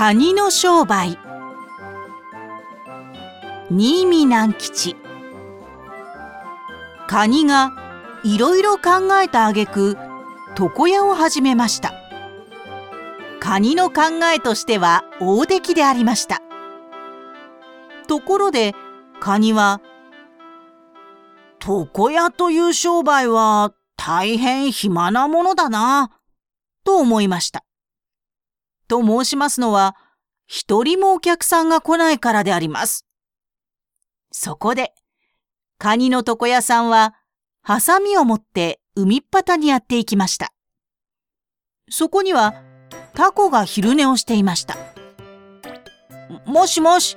カニの商売。新見南吉。カニがいろいろ考えた挙句床屋を始めました。カニの考えとしては大出来でありました。ところでカニは「床屋という商売は大変暇なものだな」と思いました。と申しますのは一人もお客さんが来ないからであります。そこでカニの床屋さんはハサミを持って海っ端にやっていきました。そこにはタコが昼寝をしていました。もしもし、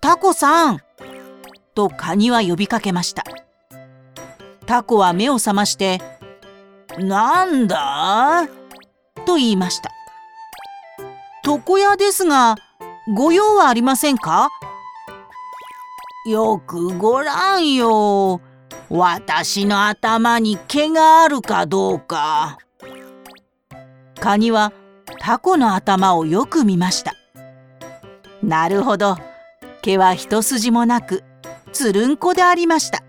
タコさんとカニは呼びかけました。タコは目を覚まして、なんだ？と言いました。床屋ですが、ご用はありませんか？よくごらんよ。私の頭に毛があるかどうか。カニはタコの頭をよく見ました。なるほど。毛は一筋もなくつるんこでありました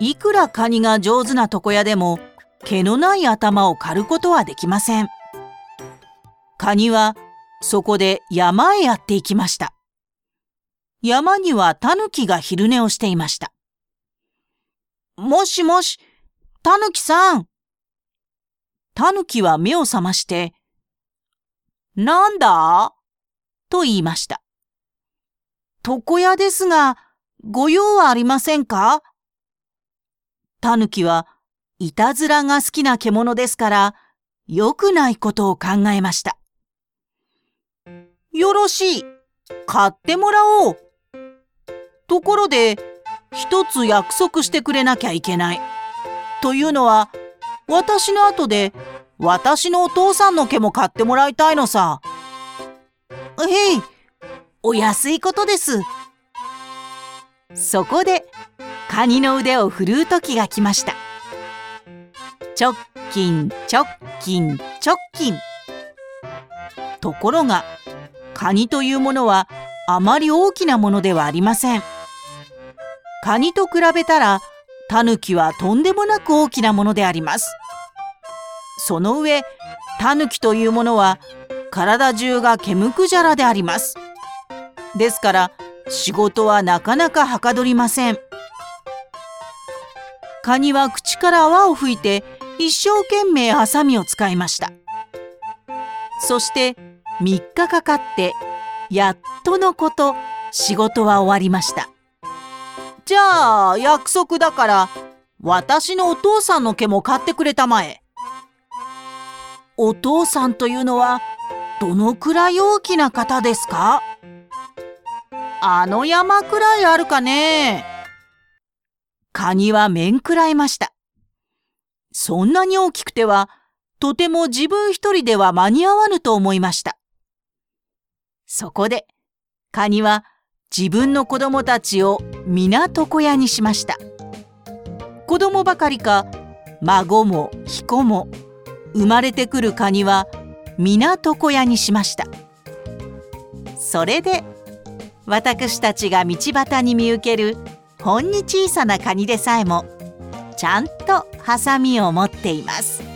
いくらカニが上手な床屋でも毛のない頭を刈ることはできませんカニはそこで山へやっていきました。山にはタヌキが昼寝をしていました。もしもしタヌキさん。タヌキは目を覚ましてなんだ？と言いました床屋ですが、ご用はありませんか？タヌキはいたずらが好きな獣ですから、良くないことを考えました。よろしい。買ってもらおう。ところで、一つ約束してくれなきゃいけない。というのは、私の後で、私のお父さんの毛も買ってもらいたいのさ。へい、お安いことです。そこでカニの腕を振るう時が来ました。チョッキンチョッキンチョッキン。ところがカニというものはあまり大きなものではありません。カニと比べたらタヌキはとんでもなく大きなものであります。その上タヌキというものは体中が毛むくじゃらであります。ですから仕事はなかなかはかどりません。カニは口から泡を吹いて一生懸命ハサミを使いました。そして3日かかってやっとのこと仕事は終わりました。じゃあ約束だから私のお父さんの毛も買ってくれたまえ。お父さんというのはどのくらい大きな方ですか？あの山くらいあるかねカニは面食らいました。そんなに大きくては、とても自分一人では間に合わぬと思いました。そこで、カニは自分の子供たちを皆床屋にしました。子供ばかりか、孫も彦も、生まれてくるカニは皆床屋にしました。それで、私たちが道端に見受けるほんに小さなカニでさえもちゃんとハサミを持っています。